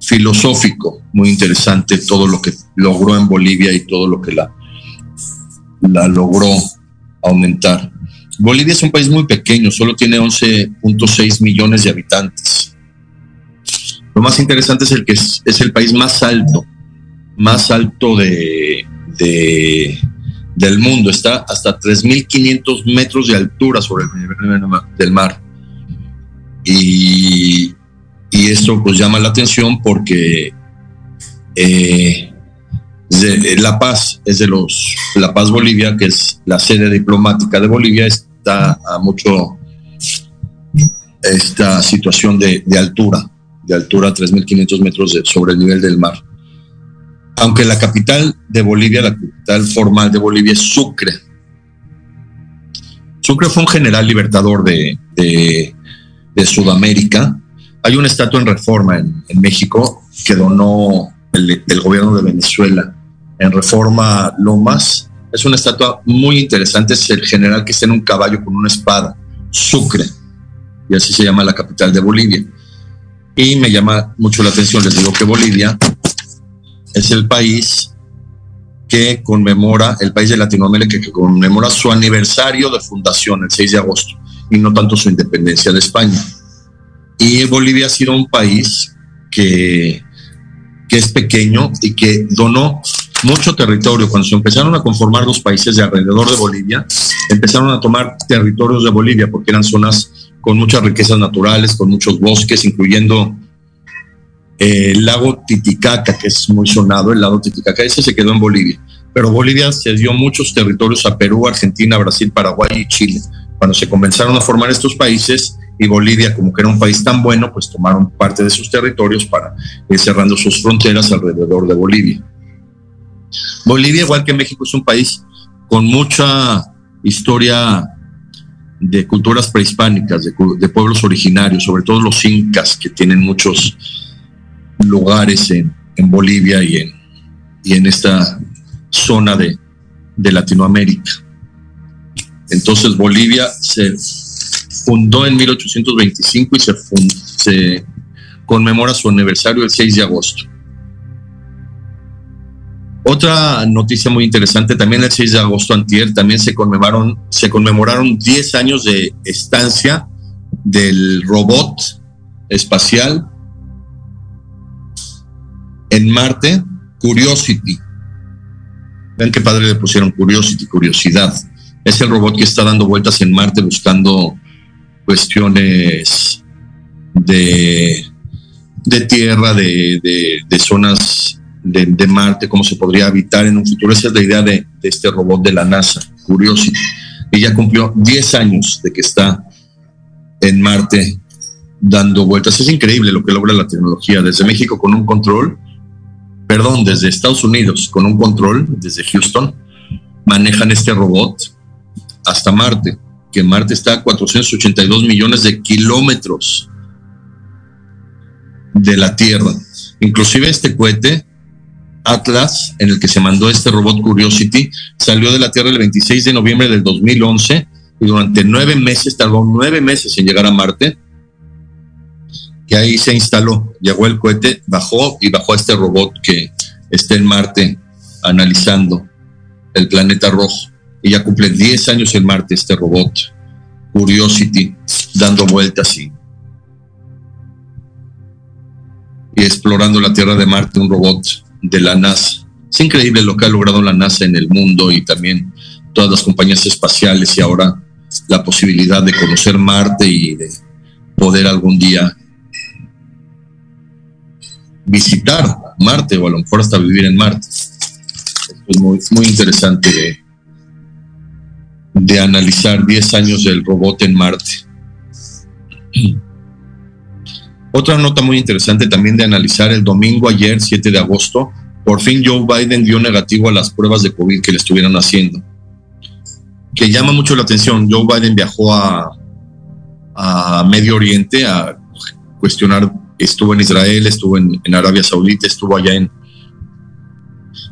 filosófico muy interesante, todo lo que logró en Bolivia y todo lo que la logró aumentar. Bolivia es un país muy pequeño, solo tiene 11.6 millones de habitantes. Lo más interesante es el que es, el país más alto, más alto de, del mundo. Está hasta 3.500 metros de altura sobre el nivel del mar. Y, esto pues llama la atención porque eh, la Paz es de los, La Paz Bolivia, que es la sede diplomática de Bolivia, está a mucho esta situación de, altura, de altura 3.500 metros sobre el nivel del mar. Aunque la capital de Bolivia, la capital formal de Bolivia es Sucre. Sucre fue un general libertador de, Sudamérica. Hay una estatua en reforma en, México que donó el, el, gobierno de Venezuela en Reforma Lomas. Es una estatua muy interesante. Es el general que está en un caballo con una espada, Sucre, y así se llama la capital de Bolivia. Y me llama mucho la atención, les digo que Bolivia es el país que conmemora, el país de Latinoamérica que conmemora su aniversario de fundación, el 6 de agosto, y no tanto su independencia de España. Y Bolivia ha sido un país que, es pequeño y que donó mucho territorio. Cuando se empezaron a conformar los países de alrededor de Bolivia, empezaron a tomar territorios de Bolivia porque eran zonas con muchas riquezas naturales, con muchos bosques, incluyendo eh, el lago Titicaca, que es muy sonado, el lago Titicaca, ese se quedó en Bolivia. Pero Bolivia se dio muchos territorios a Perú, Argentina, Brasil, Paraguay y Chile. Cuando se comenzaron a formar estos países, y Bolivia, como que era un país tan bueno, pues tomaron parte de sus territorios para ir cerrando sus fronteras alrededor de Bolivia. Bolivia, igual que México, es un país con mucha historia de culturas prehispánicas, de, pueblos originarios, sobre todo los incas, que tienen muchos lugares en, Bolivia y en, y en esta zona de, Latinoamérica. Entonces Bolivia se fundó en 1825 y se, se conmemora su aniversario el 6 de agosto. Otra noticia muy interesante, también el 6 de agosto antier, también se conmemoraron, se conmemoraron 10 años de estancia del robot espacial en Marte, Curiosity. Vean qué padre le pusieron Curiosity, curiosidad. Es el robot que está dando vueltas en Marte buscando cuestiones de, de tierra, de, de zonas de, Marte, cómo se podría habitar en un futuro. Esa es la idea de, este robot de la NASA, Curiosity. Ya cumplió 10 años de que está en Marte dando vueltas. Es increíble lo que logra la tecnología. Desde México con un control, perdón, desde Estados Unidos con un control, desde Houston, manejan este robot hasta Marte, que Marte está a 482 millones de kilómetros de la Tierra. Inclusive este cohete Atlas, en el que se mandó este robot Curiosity, salió de la Tierra el 26 de noviembre del 2011 y durante nueve meses, tardó nueve meses en llegar a Marte, y ahí se instaló, llegó el cohete, bajó y bajó a este robot que está en Marte analizando el planeta rojo. Y ya cumple 10 años en Marte este robot, Curiosity, dando vueltas y, y explorando la Tierra de Marte, un robot de la NASA. Es increíble lo que ha logrado la NASA en el mundo y también todas las compañías espaciales y ahora la posibilidad de conocer Marte y de poder algún día visitar Marte o a lo mejor hasta vivir en Marte. Es muy, muy interesante de, de analizar 10 años del robot en Marte. Otra nota muy interesante también de analizar el domingo ayer, 7 de agosto, por fin Joe Biden dio negativo a las pruebas de COVID que le estuvieron haciendo. Que llama mucho la atención. Joe Biden viajó a, a Medio Oriente a cuestionar, estuvo en Israel, estuvo en, en Arabia Saudita, estuvo allá en,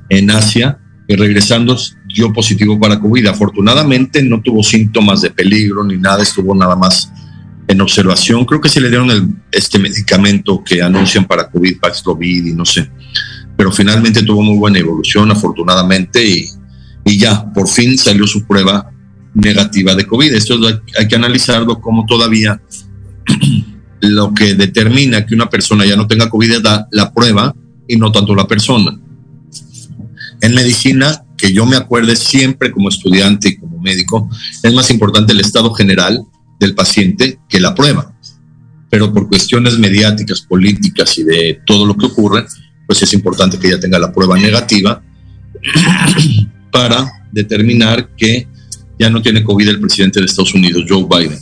en Asia y regresando dio positivo para COVID. Afortunadamente no tuvo síntomas de peligro ni nada, estuvo nada más en observación. Creo que se le dieron el, este medicamento que anuncian para COVID, Paxlovid y no sé. Pero finalmente tuvo muy buena evolución, afortunadamente, y, y ya, por fin salió su prueba negativa de COVID. Esto hay que analizarlo como todavía lo que determina que una persona ya no tenga COVID es la, la prueba y no tanto la persona. En medicina, que yo me acuerde siempre como estudiante y como médico, es más importante el estado general del paciente que la prueba. Pero por cuestiones mediáticas, políticas y de todo lo que ocurre, pues es importante que ella tenga la prueba negativa para determinar que ya no tiene COVID el presidente de Estados Unidos, Joe Biden.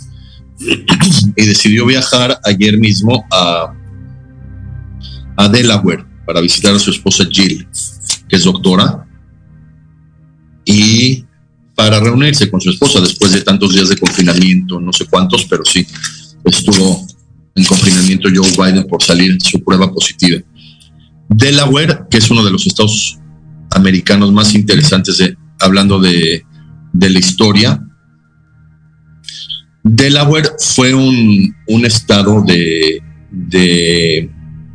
y decidió viajar ayer mismo a, a Delaware para visitar a su esposa Jill, que es doctora, y para reunirse con su esposa después de tantos días de confinamiento, no sé cuántos, pero sí, estuvo en confinamiento Joe Biden por salir su prueba positiva. Delaware, que es uno de los estados americanos más interesantes de, hablando de, de la historia. Delaware fue un, un estado de, de,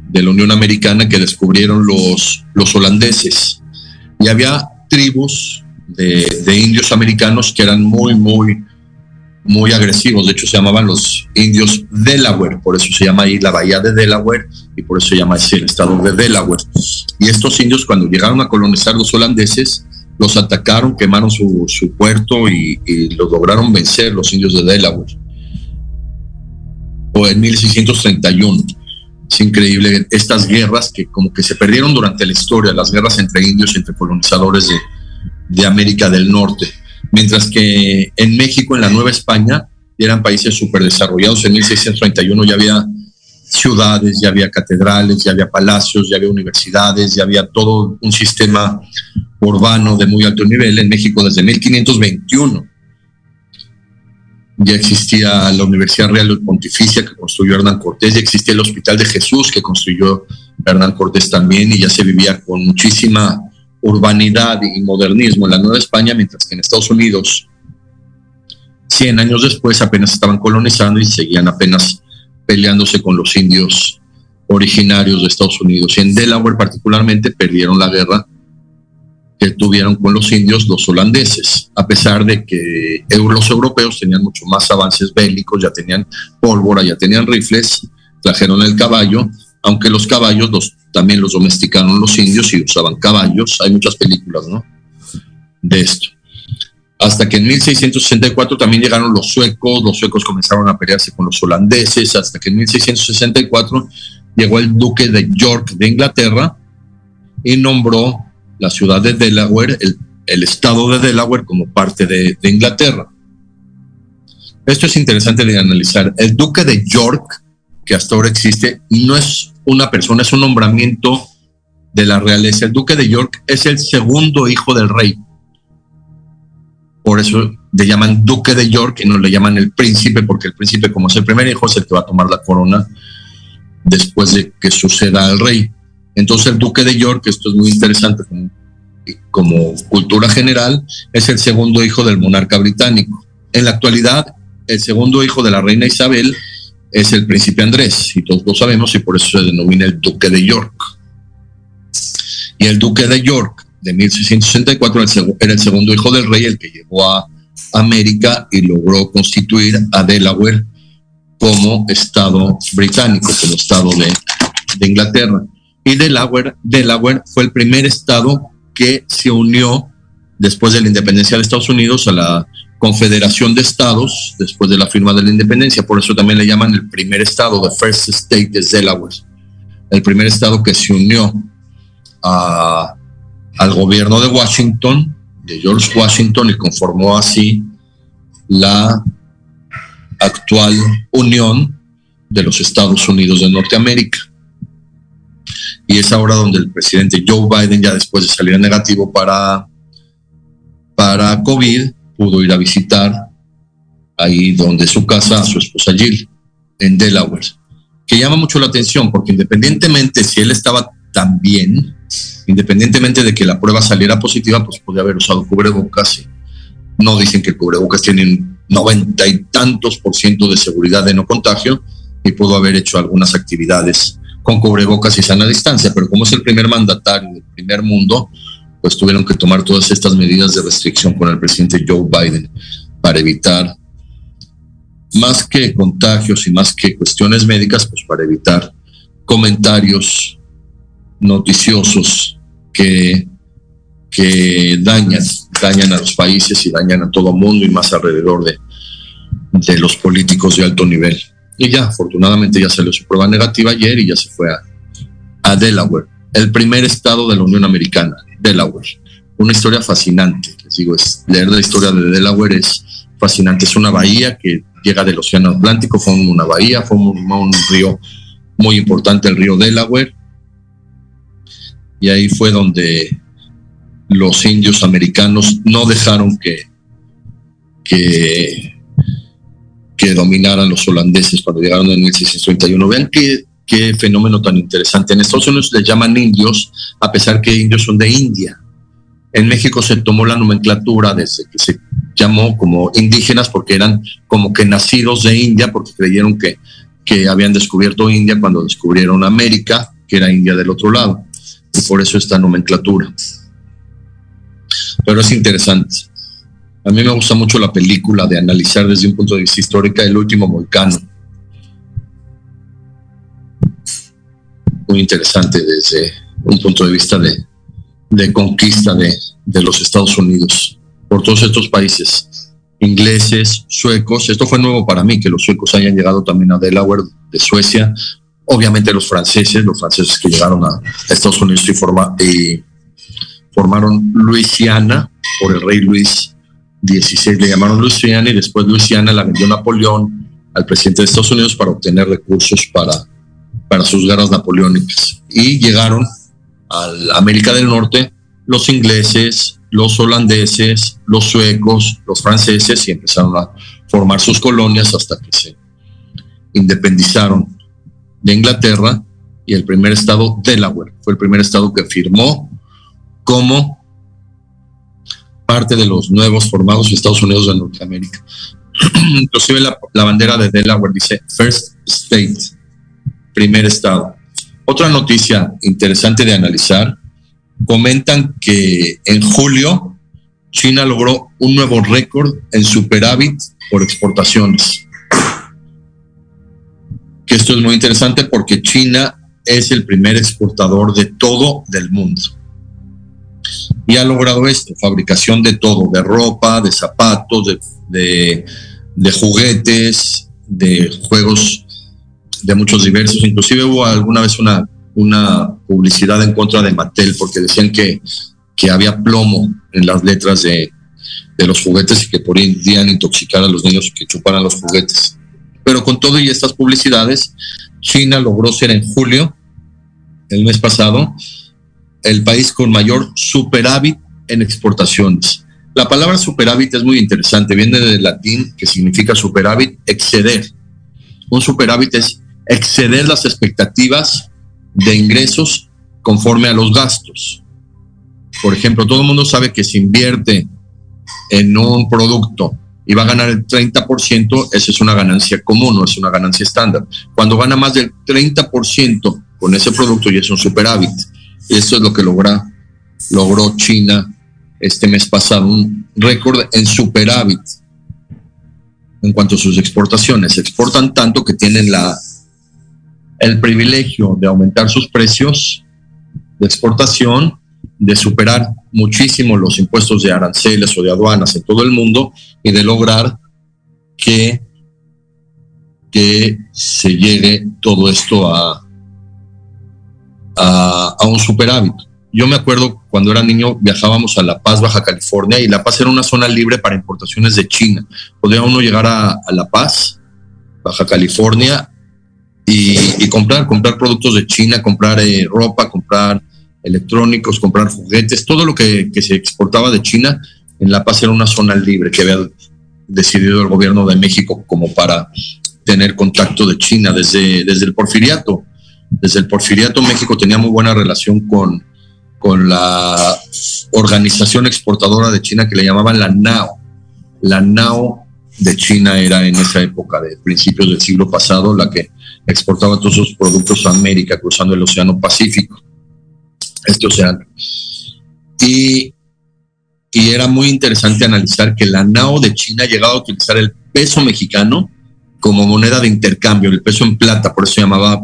de, la Unión Americana que descubrieron los, los holandeses. Y había tribus de, de, indios americanos que eran muy, muy, muy agresivos. De hecho, se llamaban los indios Delaware, por eso se llama ahí la bahía de Delaware y por eso se llama así el estado de Delaware. Y estos indios, cuando llegaron a colonizar los holandeses, los atacaron, quemaron su, su puerto y, y, los lograron vencer los indios de Delaware. O en 1631. Es increíble estas guerras que como que se perdieron durante la historia, las guerras entre indios y entre colonizadores de, de América del Norte. Mientras que en México, en la Nueva España, eran países súper desarrollados. En 1631 ya había ciudades, ya había catedrales, ya había palacios, ya había universidades, ya había todo un sistema urbano de muy alto nivel en México desde 1521. Ya existía la Universidad Real Pontificia que construyó Hernán Cortés, ya existía el Hospital de Jesús que construyó Hernán Cortés también y ya se vivía con muchísima urbanidad y modernismo en la Nueva España, mientras que en Estados Unidos, 100 años después, apenas estaban colonizando y seguían apenas peleándose con los indios originarios de Estados Unidos. Y en Delaware particularmente perdieron la guerra que tuvieron con los indios los holandeses, a pesar de que los europeos tenían mucho más avances bélicos, ya tenían pólvora, ya tenían rifles, trajeron el caballo, aunque los caballos los, también los domesticaron los indios y usaban caballos, hay muchas películas, ¿no? De esto. Hasta que en 1664 también llegaron los suecos, los suecos comenzaron a pelearse con los holandeses, hasta que en 1664 llegó el duque de York de Inglaterra y nombró la ciudad de Delaware, el, estado de Delaware como parte de, de, Inglaterra. Esto es interesante de analizar. El duque de York, que hasta ahora existe, no es una persona, es un nombramiento de la realeza. El duque de York es el segundo hijo del rey. Por eso le llaman duque de York y no le llaman el príncipe, porque el príncipe, como es el primer hijo, es el que va a tomar la corona después de que suceda al rey. Entonces el duque de York, esto es muy interesante como, como, cultura general, es el segundo hijo del monarca británico. En la actualidad, el segundo hijo de la reina Isabel es el príncipe Andrés, y todos lo sabemos, y por eso se denomina el duque de York. Y el duque de York de 1664 era el segundo hijo del rey, el que llegó a América y logró constituir a Delaware como estado británico, como estado de, de Inglaterra y Delaware, Delaware fue el primer estado que se unió después de la independencia de Estados Unidos a la Confederación de Estados, después de la firma de la independencia. Por eso también le llaman el primer estado, the first state de Delaware. El primer estado que se unió a, al gobierno de Washington, de George Washington, y conformó así la actual unión de los Estados Unidos de Norteamérica y es ahora donde el presidente Joe Biden, ya después de salir negativo para, para COVID, pudo ir a visitar ahí donde su casa su esposa Jill, en Delaware, que llama mucho la atención porque independientemente si él estaba tan bien, independientemente de que la prueba saliera positiva, pues podía haber usado cubrebocas. No dicen que cubrebocas tienen noventa y tantos por ciento de seguridad de no contagio y pudo haber hecho algunas actividades con cubrebocas y sana distancia, pero como es el primer mandatario del primer mundo, pues tuvieron que tomar todas estas medidas de restricción con el presidente Joe Biden para evitar, más que contagios y más que cuestiones médicas, pues para evitar comentarios noticiosos que, que dañan, dañan a los países y dañan a todo el mundo y más alrededor de, de los políticos de alto nivel. Y ya, afortunadamente ya salió su prueba negativa ayer y ya se fue a, a Delaware, el primer estado de la Unión Americana, Delaware. Una historia fascinante, les digo, es, leer la historia de Delaware es fascinante. Es una bahía que llega del Océano Atlántico, fue una bahía, fue un, río muy importante, el río Delaware. Y ahí fue donde los indios americanos no dejaron que, que, que dominaran los holandeses cuando llegaron en 1631. Vean qué, qué fenómeno tan interesante. En Estados Unidos les llaman indios, a pesar que indios son de India. En México se tomó la nomenclatura desde que se llamó como indígenas porque eran como que nacidos de India, porque creyeron que, que habían descubierto India cuando descubrieron América, que era India del otro lado. Y por eso esta nomenclatura. Pero es interesante. A mí me gusta mucho la película de analizar desde un punto de vista histórico el último volcán. Muy interesante desde un punto de vista de, de conquista de, de los Estados Unidos por todos estos países, ingleses, suecos. Esto fue nuevo para mí, que los suecos hayan llegado también a Delaware de Suecia. Obviamente los franceses, los franceses que llegaron a Estados Unidos y, forma, y formaron Luisiana por el rey Luis XVI, le llamaron Luisiana y después Luisiana la vendió Napoleón al presidente de Estados Unidos para obtener recursos para, para sus guerras napoleónicas. Y llegaron a América del Norte los ingleses, los holandeses, los suecos, los franceses y empezaron a formar sus colonias hasta que se independizaron de Inglaterra y el primer estado, Delaware, fue el primer estado que firmó como parte de los nuevos formados Estados Unidos de Norteamérica. Inclusive la, la bandera de Delaware dice First State, primer estado. Otra noticia interesante de analizar, comentan que en julio China logró un nuevo récord en superávit por exportaciones. Que esto es muy interesante porque China es el primer exportador de todo del mundo. Y ha logrado esto, fabricación de todo, de ropa, de zapatos, de, de, de juguetes, de juegos de muchos diversos. Inclusive hubo alguna vez una, una publicidad en contra de Mattel porque decían que, que había plomo en las letras de, de los juguetes y que podían intoxicar a los niños que chuparan los juguetes. Pero con todo y estas publicidades, China logró ser en julio, el mes pasado, el país con mayor superávit en exportaciones. La palabra superávit es muy interesante, viene del latín que significa superávit, exceder. Un superávit es exceder las expectativas de ingresos conforme a los gastos. Por ejemplo, todo el mundo sabe que si invierte en un producto y va a ganar el 30%, esa es una ganancia común, no es una ganancia estándar. Cuando gana más del 30% con ese producto ya es un superávit. Y eso es lo que logra, logró China este mes pasado, un récord en superávit en cuanto a sus exportaciones. Exportan tanto que tienen la, el privilegio de aumentar sus precios de exportación, de superar muchísimo los impuestos de aranceles o de aduanas en todo el mundo y de lograr que, que se llegue todo esto a, a, un superávit. Yo me acuerdo cuando era niño viajábamos a La Paz, Baja California, y La Paz era una zona libre para importaciones de China. Podía uno llegar a La Paz, Baja California, y, comprar, comprar productos de China, comprar eh, ropa, comprar electrónicos, comprar juguetes, todo lo que, que, se exportaba de China en La Paz era una zona libre que había decidido el gobierno de México como para tener contacto de China desde, desde el porfiriato. Desde el porfiriato México tenía muy buena relación con, con la organización exportadora de China que le llamaban la NAO. La NAO de China era en esa época de principios del siglo pasado la que exportaba todos sus productos a América cruzando el Océano Pacífico, este océano. Y, y era muy interesante analizar que la NAO de China ha llegado a utilizar el peso mexicano como moneda de intercambio, el peso en plata, por eso se llamaba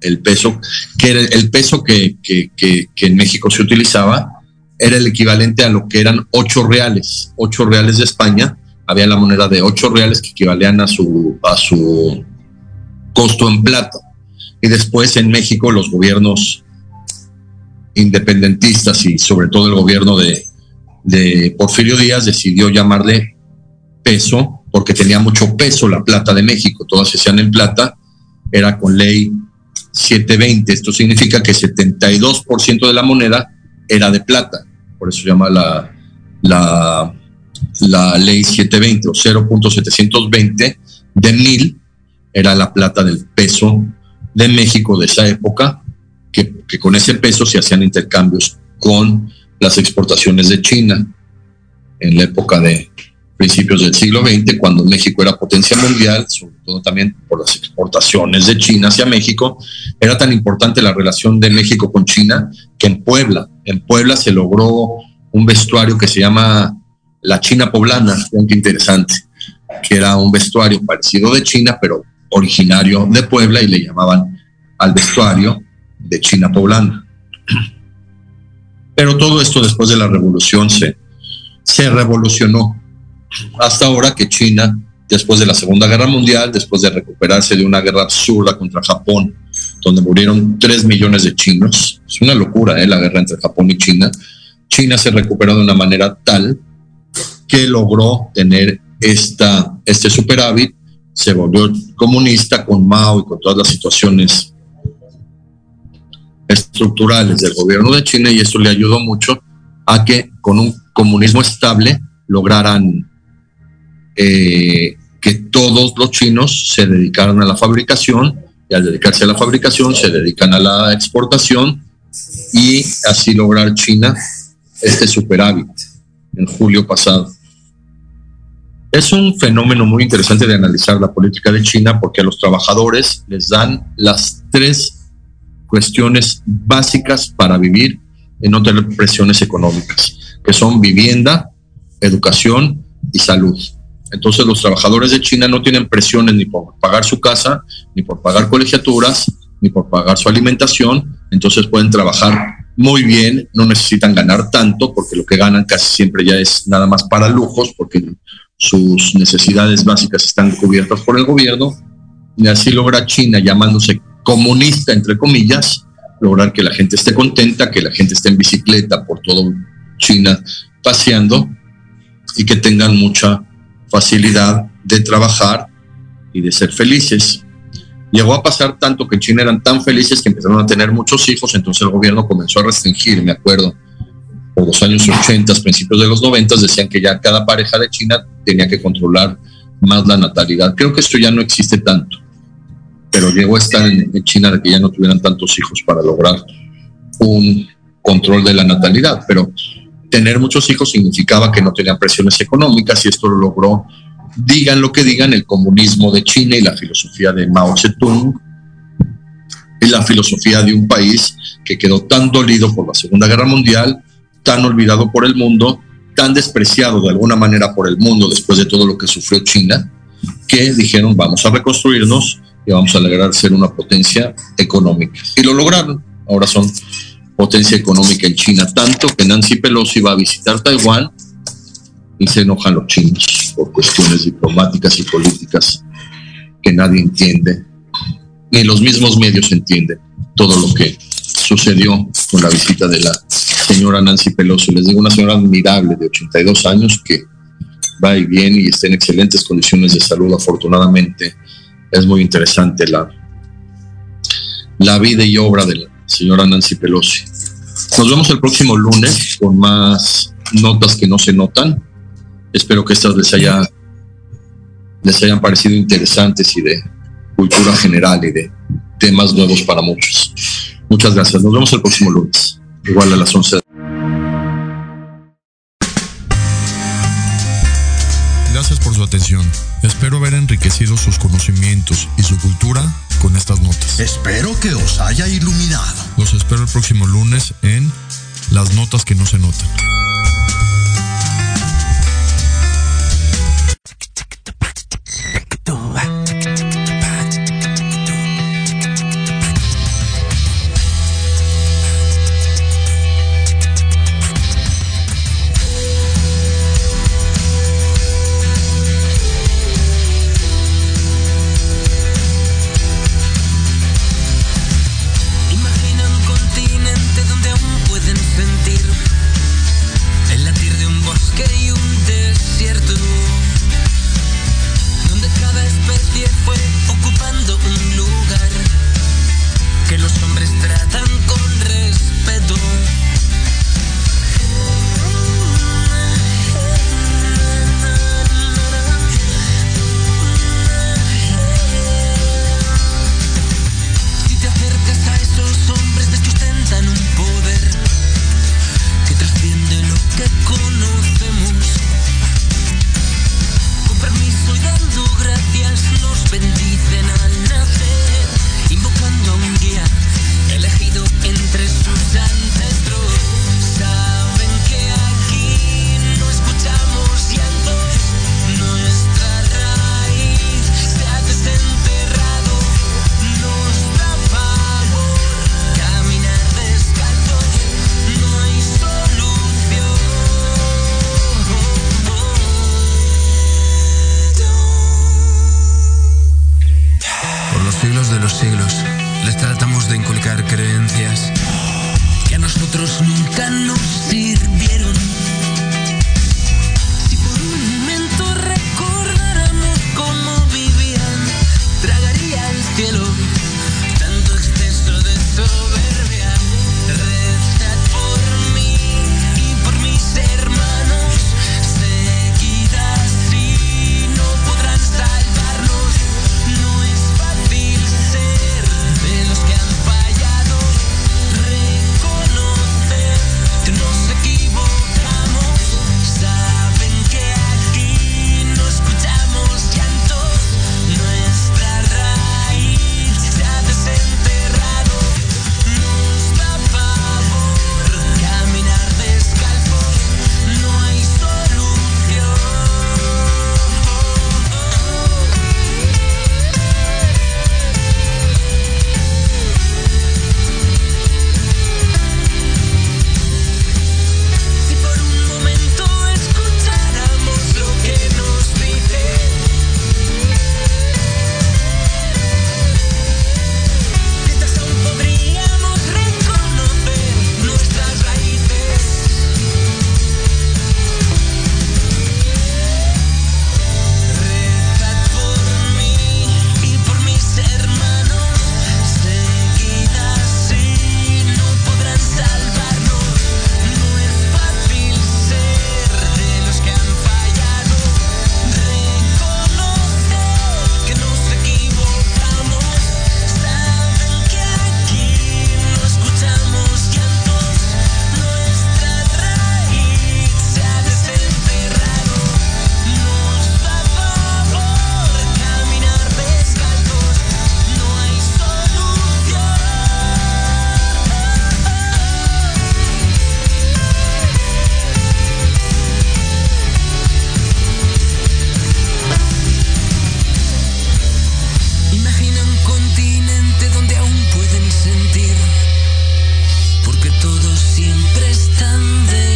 el peso, que era el peso que, que, que, que en México se utilizaba, era el equivalente a lo que eran ocho reales, ocho reales de España, había la moneda de ocho reales que equivalían a su, a su costo en plata. Y después en México los gobiernos independentistas y sobre todo el gobierno de, de Porfirio Díaz decidió llamarle peso porque tenía mucho peso la plata de México, todas se hacían en plata, era con ley 720, esto significa que 72% de la moneda era de plata, por eso se llama la, la, la ley 720 o 0.720 de mil, era la plata del peso de México de esa época, que, con ese peso se hacían intercambios con las exportaciones de China en la época de principios del siglo XX, cuando México era potencia mundial, sobre todo también por las exportaciones de China hacia México, era tan importante la relación de México con China que en Puebla, en Puebla se logró un vestuario que se llama la China poblana, qué interesante, que era un vestuario parecido de China, pero originario de Puebla y le llamaban al vestuario de China poblana. Pero todo esto después de la revolución se, se revolucionó hasta ahora que China, después de la Segunda Guerra Mundial, después de recuperarse de una guerra absurda contra Japón, donde murieron 3 millones de chinos, es una locura ¿eh? la guerra entre Japón y China, China se recuperó de una manera tal que logró tener esta, este superávit, se volvió comunista con Mao y con todas las situaciones estructurales del gobierno de China y eso le ayudó mucho a que con un comunismo estable lograran eh, que todos los chinos se dedicaran a la fabricación y al dedicarse a la fabricación se dedican a la exportación y así lograr China este superávit en julio pasado. Es un fenómeno muy interesante de analizar la política de China porque a los trabajadores les dan las tres cuestiones básicas para vivir y no tener presiones económicas, que son vivienda, educación y salud. Entonces los trabajadores de China no tienen presiones ni por pagar su casa, ni por pagar colegiaturas, ni por pagar su alimentación, entonces pueden trabajar muy bien, no necesitan ganar tanto, porque lo que ganan casi siempre ya es nada más para lujos, porque sus necesidades básicas están cubiertas por el gobierno, y así logra China, llamándose comunista, entre comillas, lograr que la gente esté contenta, que la gente esté en bicicleta por todo China paseando y que tengan mucha facilidad de trabajar y de ser felices. Llegó a pasar tanto que en China eran tan felices que empezaron a tener muchos hijos, entonces el gobierno comenzó a restringir, me acuerdo, por los años 80, principios de los 90, decían que ya cada pareja de China tenía que controlar más la natalidad. Creo que esto ya no existe tanto, pero llegó a estar en, China de que ya no tuvieran tantos hijos para lograr un control de la natalidad, pero tener muchos hijos significaba que no tenían presiones económicas y esto lo logró, digan lo que digan, el comunismo de China y la filosofía de Mao Zedong y la filosofía de un país que quedó tan dolido por la Segunda Guerra Mundial, tan olvidado por el mundo, tan despreciado de alguna manera por el mundo después de todo lo que sufrió China, que dijeron vamos a reconstruirnos y vamos a lograr ser una potencia económica. Y lo lograron. Ahora son potencia económica en China, tanto que Nancy Pelosi va a visitar Taiwán y se enojan los chinos por cuestiones diplomáticas y políticas que nadie entiende, ni los mismos medios entienden todo lo que sucedió con la visita de la señora Nancy Pelosi. Les digo, una señora admirable de 82 años que va y viene y está en excelentes condiciones de salud, afortunadamente. Es muy interesante la, la vida y obra de la señora Nancy Pelosi. Nos vemos el próximo lunes con más notas que no se notan. Espero que estas les, haya, les hayan parecido interesantes y de cultura general y de temas nuevos para muchos. Muchas gracias. Nos vemos el próximo lunes, igual a las 11. Gracias por su atención. Espero haber enriquecido sus conocimientos y su cultura con estas notas. Espero que os haya iluminado. Los espero el próximo lunes en las notas que no se notan.